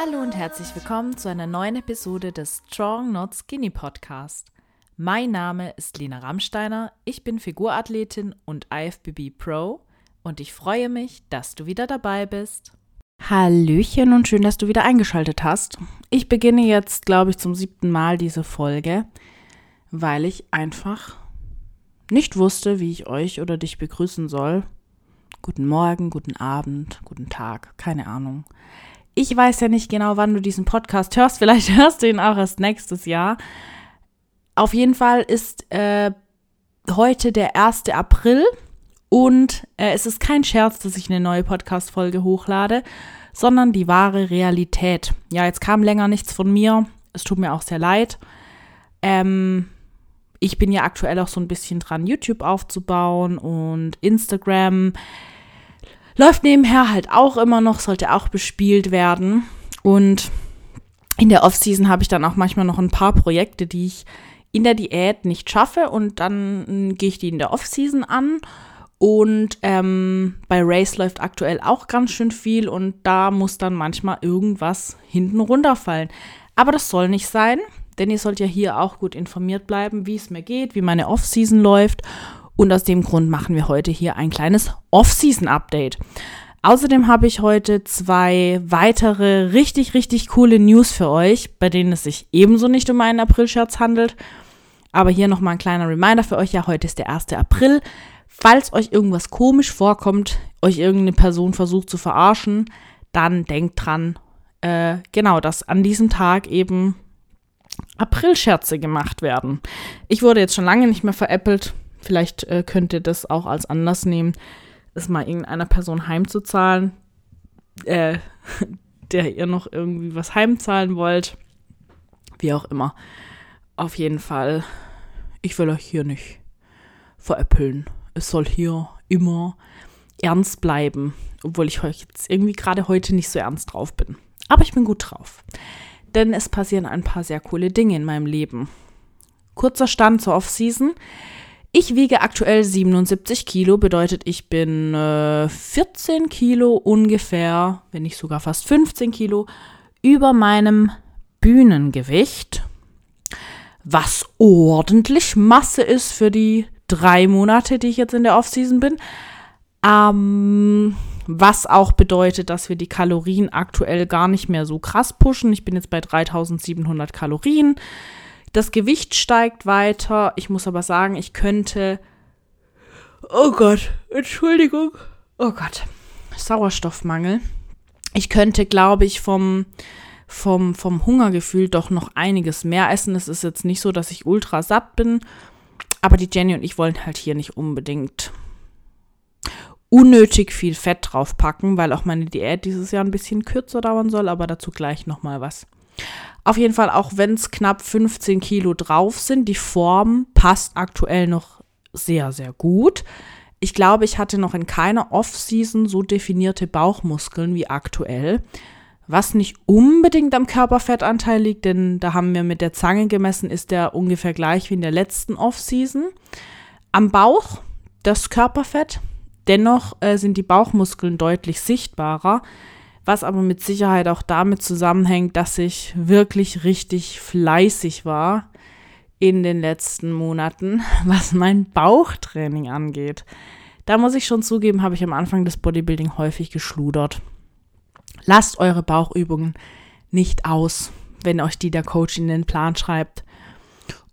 Hallo und herzlich willkommen zu einer neuen Episode des Strong Not Skinny Podcast. Mein Name ist Lena Rammsteiner, ich bin Figurathletin und IFBB Pro und ich freue mich, dass du wieder dabei bist. Hallöchen und schön, dass du wieder eingeschaltet hast. Ich beginne jetzt, glaube ich, zum siebten Mal diese Folge, weil ich einfach nicht wusste, wie ich euch oder dich begrüßen soll. Guten Morgen, guten Abend, guten Tag, keine Ahnung. Ich weiß ja nicht genau, wann du diesen Podcast hörst. Vielleicht hörst du ihn auch erst nächstes Jahr. Auf jeden Fall ist äh, heute der 1. April und äh, es ist kein Scherz, dass ich eine neue Podcast-Folge hochlade, sondern die wahre Realität. Ja, jetzt kam länger nichts von mir. Es tut mir auch sehr leid. Ähm, ich bin ja aktuell auch so ein bisschen dran, YouTube aufzubauen und Instagram läuft nebenher halt auch immer noch, sollte auch bespielt werden. Und in der Offseason habe ich dann auch manchmal noch ein paar Projekte, die ich in der Diät nicht schaffe und dann gehe ich die in der Offseason an. Und ähm, bei Race läuft aktuell auch ganz schön viel und da muss dann manchmal irgendwas hinten runterfallen. Aber das soll nicht sein, denn ihr sollt ja hier auch gut informiert bleiben, wie es mir geht, wie meine Offseason läuft und aus dem Grund machen wir heute hier ein kleines Off-Season-Update. Außerdem habe ich heute zwei weitere richtig, richtig coole News für euch, bei denen es sich ebenso nicht um einen April-Scherz handelt. Aber hier nochmal ein kleiner Reminder für euch. Ja, heute ist der 1. April. Falls euch irgendwas komisch vorkommt, euch irgendeine Person versucht zu verarschen, dann denkt dran, äh, genau, dass an diesem Tag eben April-Scherze gemacht werden. Ich wurde jetzt schon lange nicht mehr veräppelt. Vielleicht äh, könnt ihr das auch als Anlass nehmen, es mal irgendeiner Person heimzuzahlen, äh, der ihr noch irgendwie was heimzahlen wollt. Wie auch immer. Auf jeden Fall, ich will euch hier nicht veräppeln. Es soll hier immer ernst bleiben, obwohl ich jetzt irgendwie gerade heute nicht so ernst drauf bin. Aber ich bin gut drauf. Denn es passieren ein paar sehr coole Dinge in meinem Leben. Kurzer Stand zur Off-Season. Ich wiege aktuell 77 Kilo, bedeutet, ich bin äh, 14 Kilo ungefähr, wenn nicht sogar fast 15 Kilo, über meinem Bühnengewicht, was ordentlich Masse ist für die drei Monate, die ich jetzt in der Offseason bin. Ähm, was auch bedeutet, dass wir die Kalorien aktuell gar nicht mehr so krass pushen. Ich bin jetzt bei 3700 Kalorien. Das Gewicht steigt weiter. Ich muss aber sagen, ich könnte. Oh Gott, Entschuldigung. Oh Gott, Sauerstoffmangel. Ich könnte, glaube ich, vom, vom, vom Hungergefühl doch noch einiges mehr essen. Es ist jetzt nicht so, dass ich ultra satt bin. Aber die Jenny und ich wollen halt hier nicht unbedingt unnötig viel Fett draufpacken, weil auch meine Diät dieses Jahr ein bisschen kürzer dauern soll, aber dazu gleich nochmal was. Auf jeden Fall, auch wenn es knapp 15 Kilo drauf sind, die Form passt aktuell noch sehr, sehr gut. Ich glaube, ich hatte noch in keiner Off-Season so definierte Bauchmuskeln wie aktuell. Was nicht unbedingt am Körperfettanteil liegt, denn da haben wir mit der Zange gemessen, ist der ungefähr gleich wie in der letzten Off-Season. Am Bauch das Körperfett, dennoch äh, sind die Bauchmuskeln deutlich sichtbarer was aber mit Sicherheit auch damit zusammenhängt, dass ich wirklich richtig fleißig war in den letzten Monaten, was mein Bauchtraining angeht. Da muss ich schon zugeben, habe ich am Anfang des Bodybuilding häufig geschludert. Lasst eure Bauchübungen nicht aus, wenn euch die der Coach in den Plan schreibt.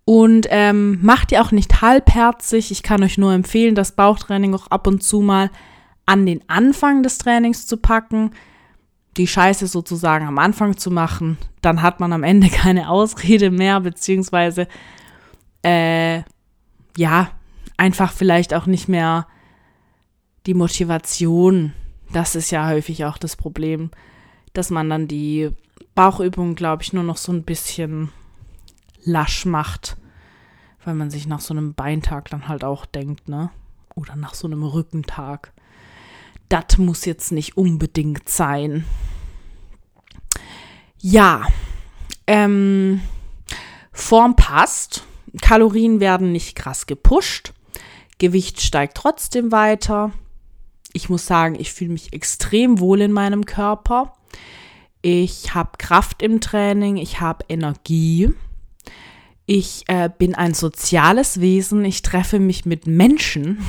Und ähm, macht ihr auch nicht halbherzig. Ich kann euch nur empfehlen, das Bauchtraining auch ab und zu mal an den Anfang des Trainings zu packen die Scheiße sozusagen am Anfang zu machen, dann hat man am Ende keine Ausrede mehr, beziehungsweise äh, ja, einfach vielleicht auch nicht mehr die Motivation. Das ist ja häufig auch das Problem, dass man dann die Bauchübungen, glaube ich, nur noch so ein bisschen lasch macht, weil man sich nach so einem Beintag dann halt auch denkt, ne? Oder nach so einem Rückentag das muss jetzt nicht unbedingt sein. Ja, ähm, Form passt, Kalorien werden nicht krass gepusht, Gewicht steigt trotzdem weiter. Ich muss sagen, ich fühle mich extrem wohl in meinem Körper. Ich habe Kraft im Training, ich habe Energie. Ich äh, bin ein soziales Wesen, ich treffe mich mit Menschen,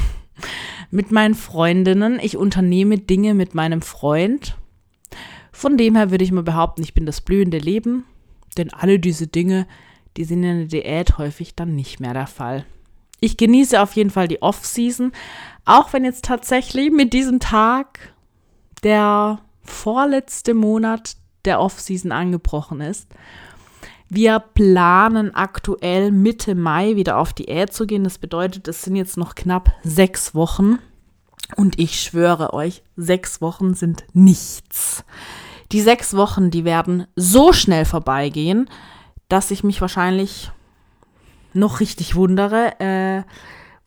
mit meinen Freundinnen, ich unternehme Dinge mit meinem Freund. Von dem her würde ich mal behaupten, ich bin das blühende Leben, denn alle diese Dinge, die sind in der Diät häufig dann nicht mehr der Fall. Ich genieße auf jeden Fall die Off-Season, auch wenn jetzt tatsächlich mit diesem Tag der vorletzte Monat der Off-Season angebrochen ist. Wir planen aktuell Mitte Mai wieder auf Diät zu gehen. Das bedeutet, es sind jetzt noch knapp sechs Wochen. Und ich schwöre euch, sechs Wochen sind nichts. Die sechs Wochen, die werden so schnell vorbeigehen, dass ich mich wahrscheinlich noch richtig wundere, äh,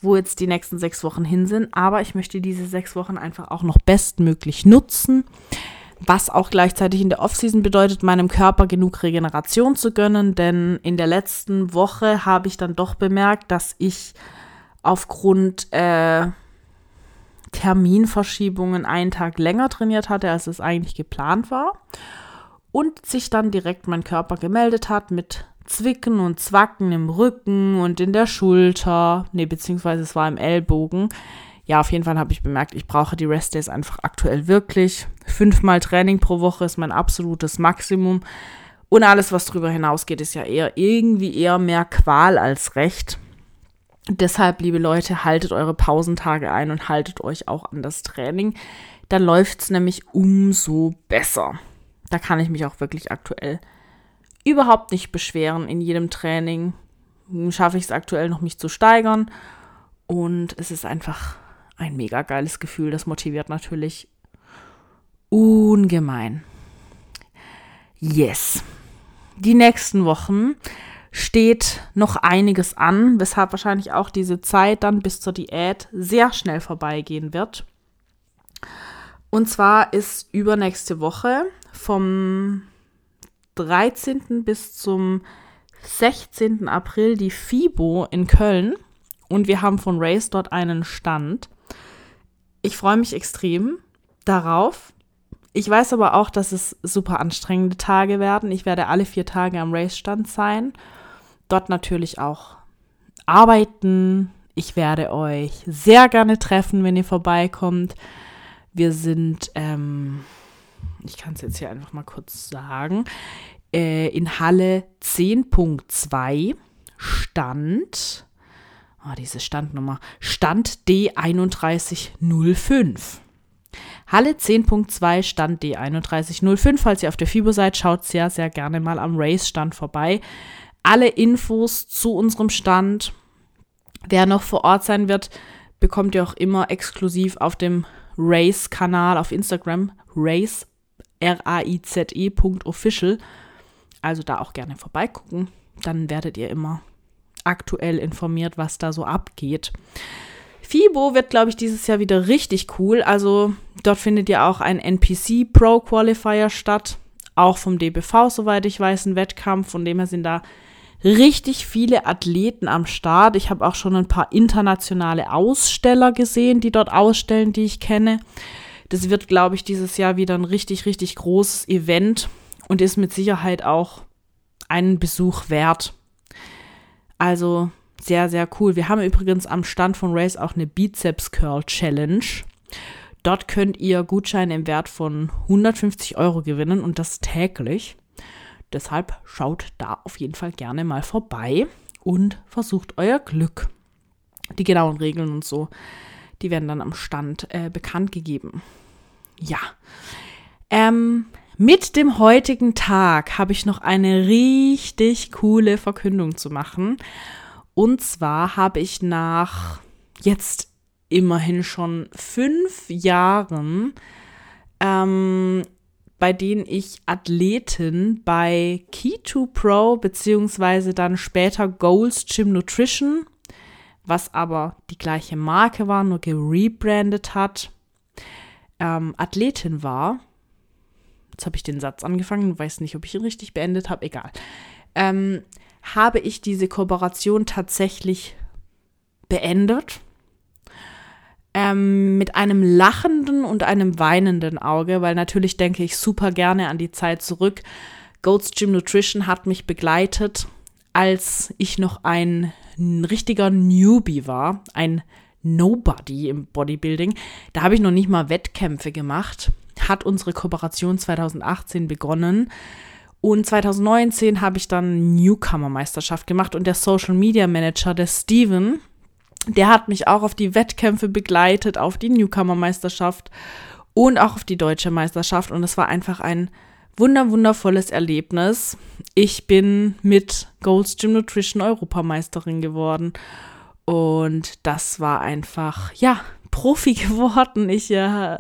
wo jetzt die nächsten sechs Wochen hin sind. Aber ich möchte diese sechs Wochen einfach auch noch bestmöglich nutzen. Was auch gleichzeitig in der Offseason bedeutet, meinem Körper genug Regeneration zu gönnen. Denn in der letzten Woche habe ich dann doch bemerkt, dass ich aufgrund äh, Terminverschiebungen einen Tag länger trainiert hatte, als es eigentlich geplant war. Und sich dann direkt mein Körper gemeldet hat mit Zwicken und Zwacken im Rücken und in der Schulter. Nee, beziehungsweise es war im Ellbogen. Ja, auf jeden Fall habe ich bemerkt, ich brauche die Rest Days einfach aktuell wirklich. Fünfmal Training pro Woche ist mein absolutes Maximum. Und alles, was darüber hinausgeht, ist ja eher irgendwie eher mehr Qual als Recht. Deshalb, liebe Leute, haltet eure Pausentage ein und haltet euch auch an das Training. Dann läuft es nämlich umso besser. Da kann ich mich auch wirklich aktuell überhaupt nicht beschweren in jedem Training. Schaffe ich es aktuell noch, mich zu steigern. Und es ist einfach ein mega geiles Gefühl. Das motiviert natürlich ungemein. Yes. Die nächsten Wochen steht noch einiges an, weshalb wahrscheinlich auch diese Zeit dann bis zur Diät sehr schnell vorbeigehen wird. Und zwar ist übernächste Woche vom 13. bis zum 16. April die FIBO in Köln und wir haben von Race dort einen Stand. Ich freue mich extrem darauf. Ich weiß aber auch, dass es super anstrengende Tage werden. Ich werde alle vier Tage am Race-Stand sein. Dort natürlich auch arbeiten. Ich werde euch sehr gerne treffen, wenn ihr vorbeikommt. Wir sind ähm, ich kann es jetzt hier einfach mal kurz sagen, äh, in Halle 10.2 stand, oh, diese Standnummer, Stand D3105. Halle 10.2 Stand D3105. Falls ihr auf der FIBO seid, schaut sehr, sehr gerne mal am Race-Stand vorbei. Alle Infos zu unserem Stand, wer noch vor Ort sein wird, bekommt ihr auch immer exklusiv auf dem Race-Kanal auf Instagram, Race R-A-I-Z-E.official. Also da auch gerne vorbeigucken. Dann werdet ihr immer aktuell informiert, was da so abgeht. FIBO wird, glaube ich, dieses Jahr wieder richtig cool. Also dort findet ja auch ein NPC Pro Qualifier statt. Auch vom DBV, soweit ich weiß, ein Wettkampf. Von dem her sind da richtig viele Athleten am Start. Ich habe auch schon ein paar internationale Aussteller gesehen, die dort ausstellen, die ich kenne. Das wird, glaube ich, dieses Jahr wieder ein richtig, richtig großes Event und ist mit Sicherheit auch einen Besuch wert. Also sehr, sehr cool. Wir haben übrigens am Stand von Race auch eine Bizeps Curl Challenge. Dort könnt ihr Gutscheine im Wert von 150 Euro gewinnen und das täglich. Deshalb schaut da auf jeden Fall gerne mal vorbei und versucht euer Glück. Die genauen Regeln und so, die werden dann am Stand äh, bekannt gegeben. Ja. Ähm, mit dem heutigen Tag habe ich noch eine richtig coole Verkündung zu machen. Und zwar habe ich nach jetzt immerhin schon fünf Jahren, ähm, bei denen ich Athletin bei Key2 Pro beziehungsweise dann später Goals Gym Nutrition, was aber die gleiche Marke war, nur gerebrandet hat, ähm, Athletin war, jetzt habe ich den Satz angefangen, weiß nicht, ob ich ihn richtig beendet habe, egal, ähm, habe ich diese Kooperation tatsächlich beendet. ähm, mit einem lachenden und einem weinenden Auge, weil natürlich denke ich super gerne an die Zeit zurück. Goats Gym Nutrition hat mich begleitet, als ich noch ein richtiger Newbie war, ein Nobody im Bodybuilding. Da habe ich noch nicht mal Wettkämpfe gemacht. Hat unsere Kooperation 2018 begonnen. Und 2019 habe ich dann Newcomer-Meisterschaft gemacht und der Social Media Manager, der Steven, der hat mich auch auf die Wettkämpfe begleitet, auf die Newcomer-Meisterschaft und auch auf die deutsche Meisterschaft. Und es war einfach ein wunder, wundervolles Erlebnis. Ich bin mit Gold's Gym Nutrition Europameisterin geworden. Und das war einfach, ja, Profi geworden. Ich, äh,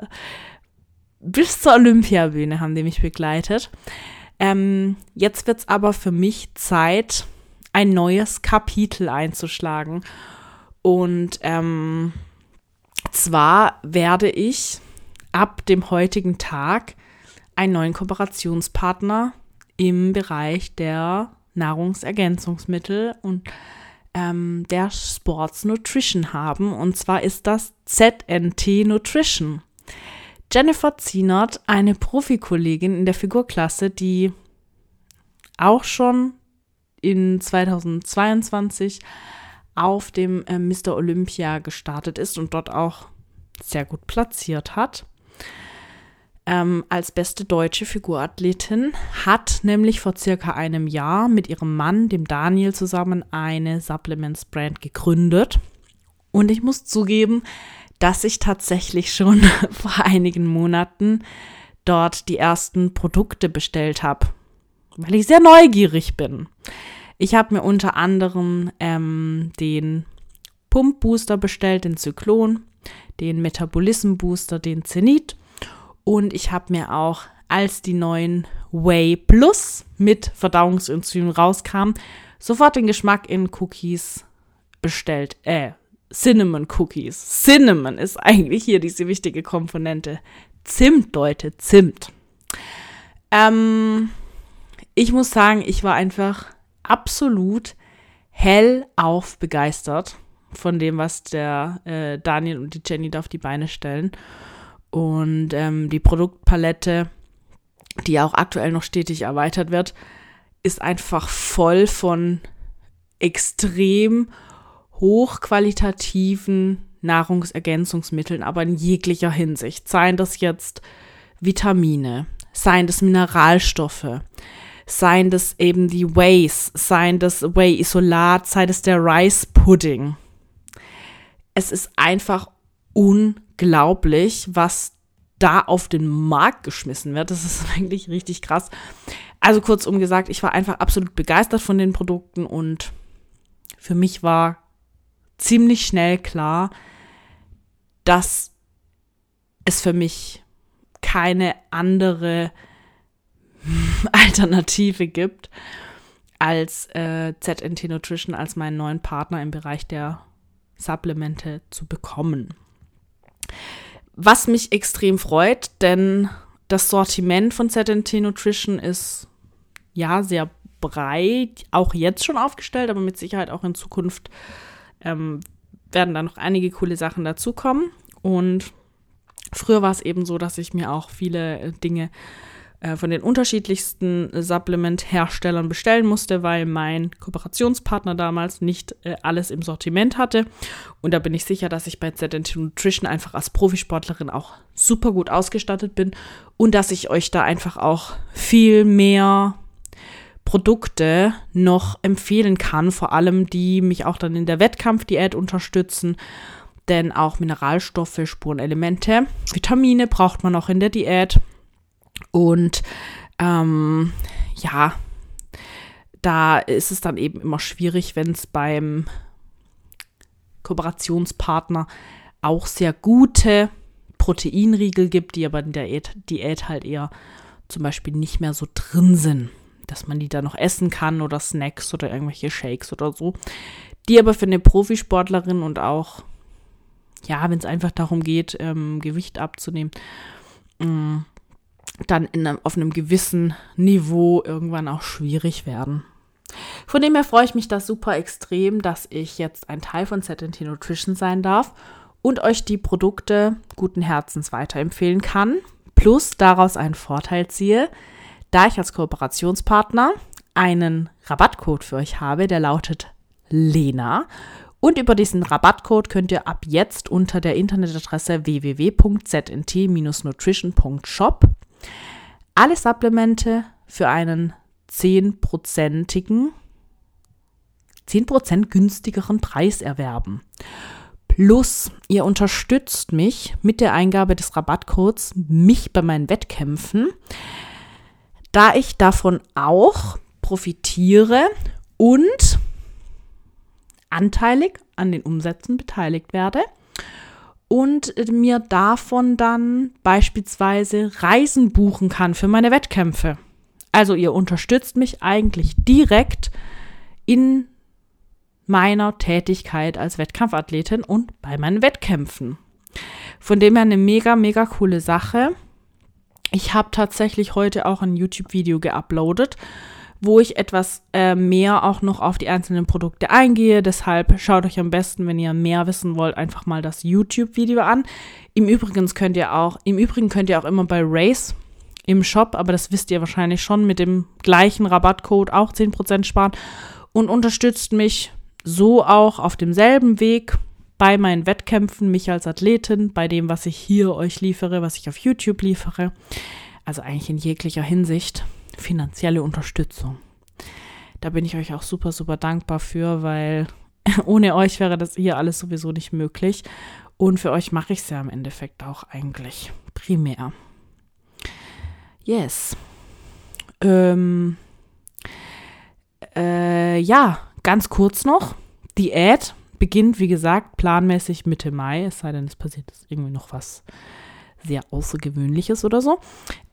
bis zur Olympiabühne haben die mich begleitet. Ähm, jetzt wird es aber für mich Zeit, ein neues Kapitel einzuschlagen. Und ähm, zwar werde ich ab dem heutigen Tag einen neuen Kooperationspartner im Bereich der Nahrungsergänzungsmittel und ähm, der Sports Nutrition haben. Und zwar ist das ZNT Nutrition. Jennifer Zienert, eine Profikollegin in der Figurklasse, die auch schon in 2022 auf dem äh, Mr. Olympia gestartet ist und dort auch sehr gut platziert hat. Ähm, als beste deutsche Figurathletin hat nämlich vor circa einem Jahr mit ihrem Mann, dem Daniel, zusammen eine Supplements Brand gegründet. Und ich muss zugeben, dass ich tatsächlich schon vor einigen Monaten dort die ersten Produkte bestellt habe, weil ich sehr neugierig bin. Ich habe mir unter anderem ähm, den Pump Booster bestellt, den Zyklon, den Metabolism Booster, den Zenit und ich habe mir auch, als die neuen Whey Plus mit Verdauungsenzymen rauskamen, sofort den Geschmack in Cookies bestellt. Äh, Cinnamon Cookies. Cinnamon ist eigentlich hier diese wichtige Komponente. Zimt, Leute, Zimt. Ähm, ich muss sagen, ich war einfach absolut hellauf begeistert von dem, was der äh, Daniel und die Jenny da auf die Beine stellen. Und ähm, die Produktpalette, die auch aktuell noch stetig erweitert wird, ist einfach voll von extrem hochqualitativen Nahrungsergänzungsmitteln, aber in jeglicher Hinsicht. Seien das jetzt Vitamine, seien das Mineralstoffe, seien das eben die Whey's, seien das Whey-Isolat, sei das der Rice-Pudding. Es ist einfach unglaublich, was da auf den Markt geschmissen wird. Das ist eigentlich richtig krass. Also kurzum gesagt, ich war einfach absolut begeistert von den Produkten und für mich war ziemlich schnell klar, dass es für mich keine andere Alternative gibt als äh, ZNT Nutrition als meinen neuen Partner im Bereich der Supplemente zu bekommen. Was mich extrem freut, denn das Sortiment von ZNT Nutrition ist ja sehr breit, auch jetzt schon aufgestellt, aber mit Sicherheit auch in Zukunft ähm, werden da noch einige coole Sachen dazukommen. Und früher war es eben so, dass ich mir auch viele äh, Dinge äh, von den unterschiedlichsten Supplement-Herstellern bestellen musste, weil mein Kooperationspartner damals nicht äh, alles im Sortiment hatte. Und da bin ich sicher, dass ich bei ZNT Nutrition einfach als Profisportlerin auch super gut ausgestattet bin und dass ich euch da einfach auch viel mehr Produkte noch empfehlen kann, vor allem die mich auch dann in der Wettkampfdiät unterstützen. Denn auch Mineralstoffe, Spurenelemente, Vitamine braucht man auch in der Diät. Und ähm, ja, da ist es dann eben immer schwierig, wenn es beim Kooperationspartner auch sehr gute Proteinriegel gibt, die aber in der Diät halt eher zum Beispiel nicht mehr so drin sind dass man die da noch essen kann oder Snacks oder irgendwelche Shakes oder so. Die aber für eine Profisportlerin und auch, ja, wenn es einfach darum geht, ähm, Gewicht abzunehmen, äh, dann in einem, auf einem gewissen Niveau irgendwann auch schwierig werden. Von dem her freue ich mich da super extrem, dass ich jetzt ein Teil von ZNT Nutrition sein darf und euch die Produkte guten Herzens weiterempfehlen kann, plus daraus einen Vorteil ziehe, da ich als Kooperationspartner einen Rabattcode für euch habe, der lautet Lena. Und über diesen Rabattcode könnt ihr ab jetzt unter der Internetadresse www.znt-nutrition.shop alle Supplemente für einen 10%igen 10% günstigeren Preis erwerben. Plus, ihr unterstützt mich mit der Eingabe des Rabattcodes, mich bei meinen Wettkämpfen, da ich davon auch profitiere und anteilig an den Umsätzen beteiligt werde und mir davon dann beispielsweise Reisen buchen kann für meine Wettkämpfe. Also ihr unterstützt mich eigentlich direkt in meiner Tätigkeit als Wettkampfathletin und bei meinen Wettkämpfen. Von dem her eine mega, mega coole Sache. Ich habe tatsächlich heute auch ein YouTube-Video geuploadet, wo ich etwas äh, mehr auch noch auf die einzelnen Produkte eingehe. Deshalb schaut euch am besten, wenn ihr mehr wissen wollt, einfach mal das YouTube-Video an. Im Übrigen könnt ihr auch, im Übrigen könnt ihr auch immer bei Race im Shop, aber das wisst ihr wahrscheinlich schon, mit dem gleichen Rabattcode auch 10% sparen und unterstützt mich so auch auf demselben Weg bei meinen Wettkämpfen, mich als Athletin, bei dem, was ich hier euch liefere, was ich auf YouTube liefere. Also eigentlich in jeglicher Hinsicht finanzielle Unterstützung. Da bin ich euch auch super, super dankbar für, weil ohne euch wäre das hier alles sowieso nicht möglich. Und für euch mache ich es ja im Endeffekt auch eigentlich primär. Yes. Ähm, äh, ja, ganz kurz noch. Ad beginnt, wie gesagt, planmäßig Mitte Mai, es sei denn, es passiert irgendwie noch was sehr Außergewöhnliches oder so,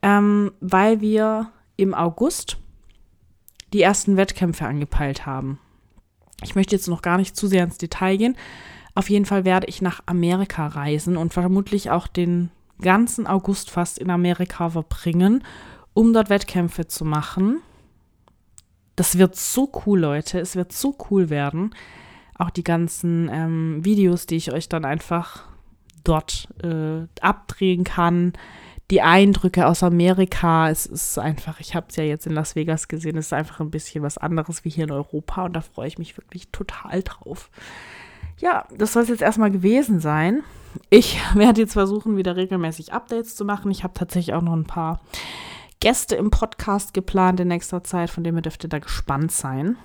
ähm, weil wir im August die ersten Wettkämpfe angepeilt haben. Ich möchte jetzt noch gar nicht zu sehr ins Detail gehen. Auf jeden Fall werde ich nach Amerika reisen und vermutlich auch den ganzen August fast in Amerika verbringen, um dort Wettkämpfe zu machen. Das wird so cool, Leute. Es wird so cool werden. Auch die ganzen ähm, Videos, die ich euch dann einfach dort äh, abdrehen kann. Die Eindrücke aus Amerika. Es ist einfach, ich habe es ja jetzt in Las Vegas gesehen, es ist einfach ein bisschen was anderes wie hier in Europa und da freue ich mich wirklich total drauf. Ja, das soll es jetzt erstmal gewesen sein. Ich werde jetzt versuchen, wieder regelmäßig Updates zu machen. Ich habe tatsächlich auch noch ein paar Gäste im Podcast geplant in nächster Zeit, von dem ihr dürft ihr da gespannt sein.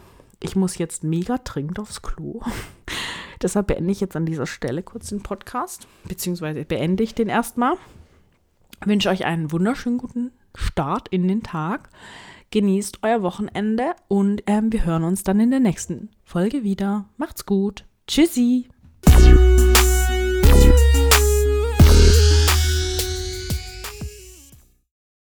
Ich muss jetzt mega dringend aufs Klo. Deshalb beende ich jetzt an dieser Stelle kurz den Podcast, beziehungsweise beende ich den erstmal. Wünsche euch einen wunderschönen guten Start in den Tag. Genießt euer Wochenende und ähm, wir hören uns dann in der nächsten Folge wieder. Macht's gut. Tschüssi.